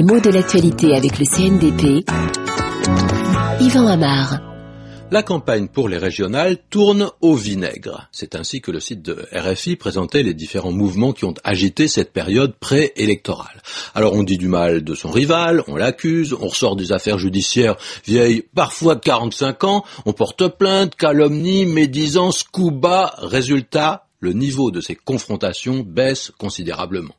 Les mots de l'actualité avec le CNDP. Yvan. La campagne pour les régionales tourne au vinaigre. C'est ainsi que le site de RFI présentait les différents mouvements qui ont agité cette période préélectorale. Alors on dit du mal de son rival, on l'accuse, on ressort des affaires judiciaires vieilles parfois de 45 ans, on porte plainte, calomnie, médisance, coup bas, résultat, le niveau de ces confrontations baisse considérablement.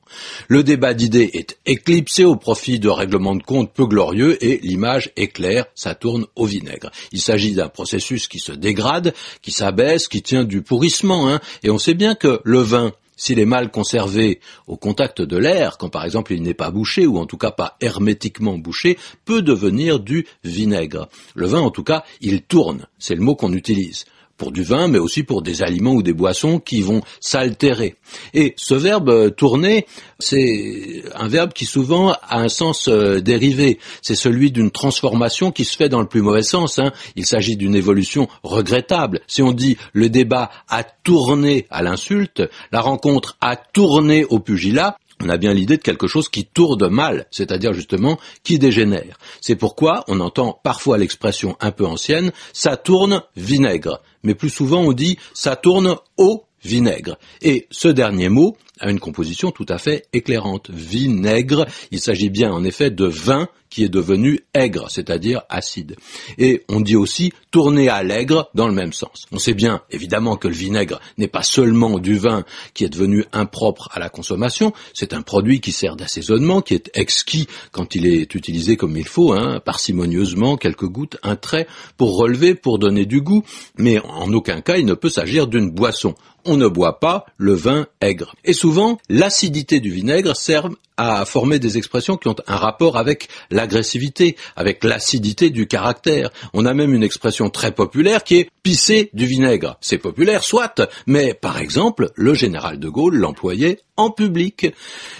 Le débat d'idées est éclipsé au profit de règlements de compte peu glorieux et l'image est claire, ça tourne au vinaigre. Il s'agit d'un processus qui se dégrade, qui s'abaisse, qui tient du pourrissement, hein, et on sait bien que le vin, s'il est mal conservé au contact de l'air, quand par exemple il n'est pas bouché, ou en tout cas pas hermétiquement bouché, peut devenir du vinaigre. Le vin, en tout cas, il tourne, c'est le mot qu'on utilise pour du vin, mais aussi pour des aliments ou des boissons qui vont s'altérer. Et ce verbe euh, tourner, c'est un verbe qui souvent a un sens euh, dérivé. C'est celui d'une transformation qui se fait dans le plus mauvais sens. Hein. Il s'agit d'une évolution regrettable. Si on dit le débat a tourné à l'insulte, la rencontre a tourné au pugilat, on a bien l'idée de quelque chose qui tourne mal, c'est-à-dire justement qui dégénère. C'est pourquoi on entend parfois l'expression un peu ancienne, ça tourne vinaigre, mais plus souvent on dit ça tourne au vinaigre. Et ce dernier mot a une composition tout à fait éclairante. Vinaigre, il s'agit bien en effet de vin qui est devenu aigre, c'est-à-dire acide. Et on dit aussi tourner à l'aigre dans le même sens. On sait bien, évidemment, que le vinaigre n'est pas seulement du vin qui est devenu impropre à la consommation, c'est un produit qui sert d'assaisonnement, qui est exquis quand il est utilisé comme il faut, hein, parcimonieusement, quelques gouttes, un trait, pour relever, pour donner du goût, mais en aucun cas il ne peut s'agir d'une boisson on ne boit pas le vin aigre. Et souvent, l'acidité du vinaigre sert à former des expressions qui ont un rapport avec l'agressivité, avec l'acidité du caractère. On a même une expression très populaire qui est pisser du vinaigre. C'est populaire, soit, mais par exemple, le général de Gaulle l'employait en public.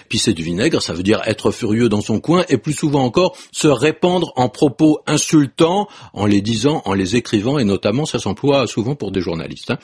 Pisser du vinaigre, ça veut dire être furieux dans son coin et plus souvent encore se répandre en propos insultants en les disant, en les écrivant et notamment ça s'emploie souvent pour des journalistes. Hein.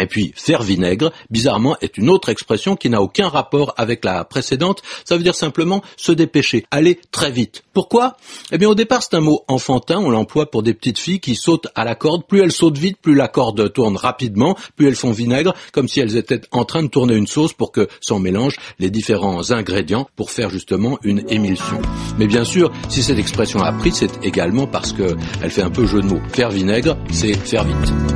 Et puis, faire vinaigre, bizarrement, est une autre expression qui n'a aucun rapport avec la précédente. Ça veut dire simplement se dépêcher, aller très vite. Pourquoi? Eh bien, au départ, c'est un mot enfantin. On l'emploie pour des petites filles qui sautent à la corde. Plus elles sautent vite, plus la corde tourne rapidement, plus elles font vinaigre, comme si elles étaient en train de tourner une sauce pour que s'en mélange les différents ingrédients pour faire justement une émulsion. Mais bien sûr, si cette expression a pris, c'est également parce qu'elle fait un peu jeu de mots. Faire vinaigre, c'est faire vite.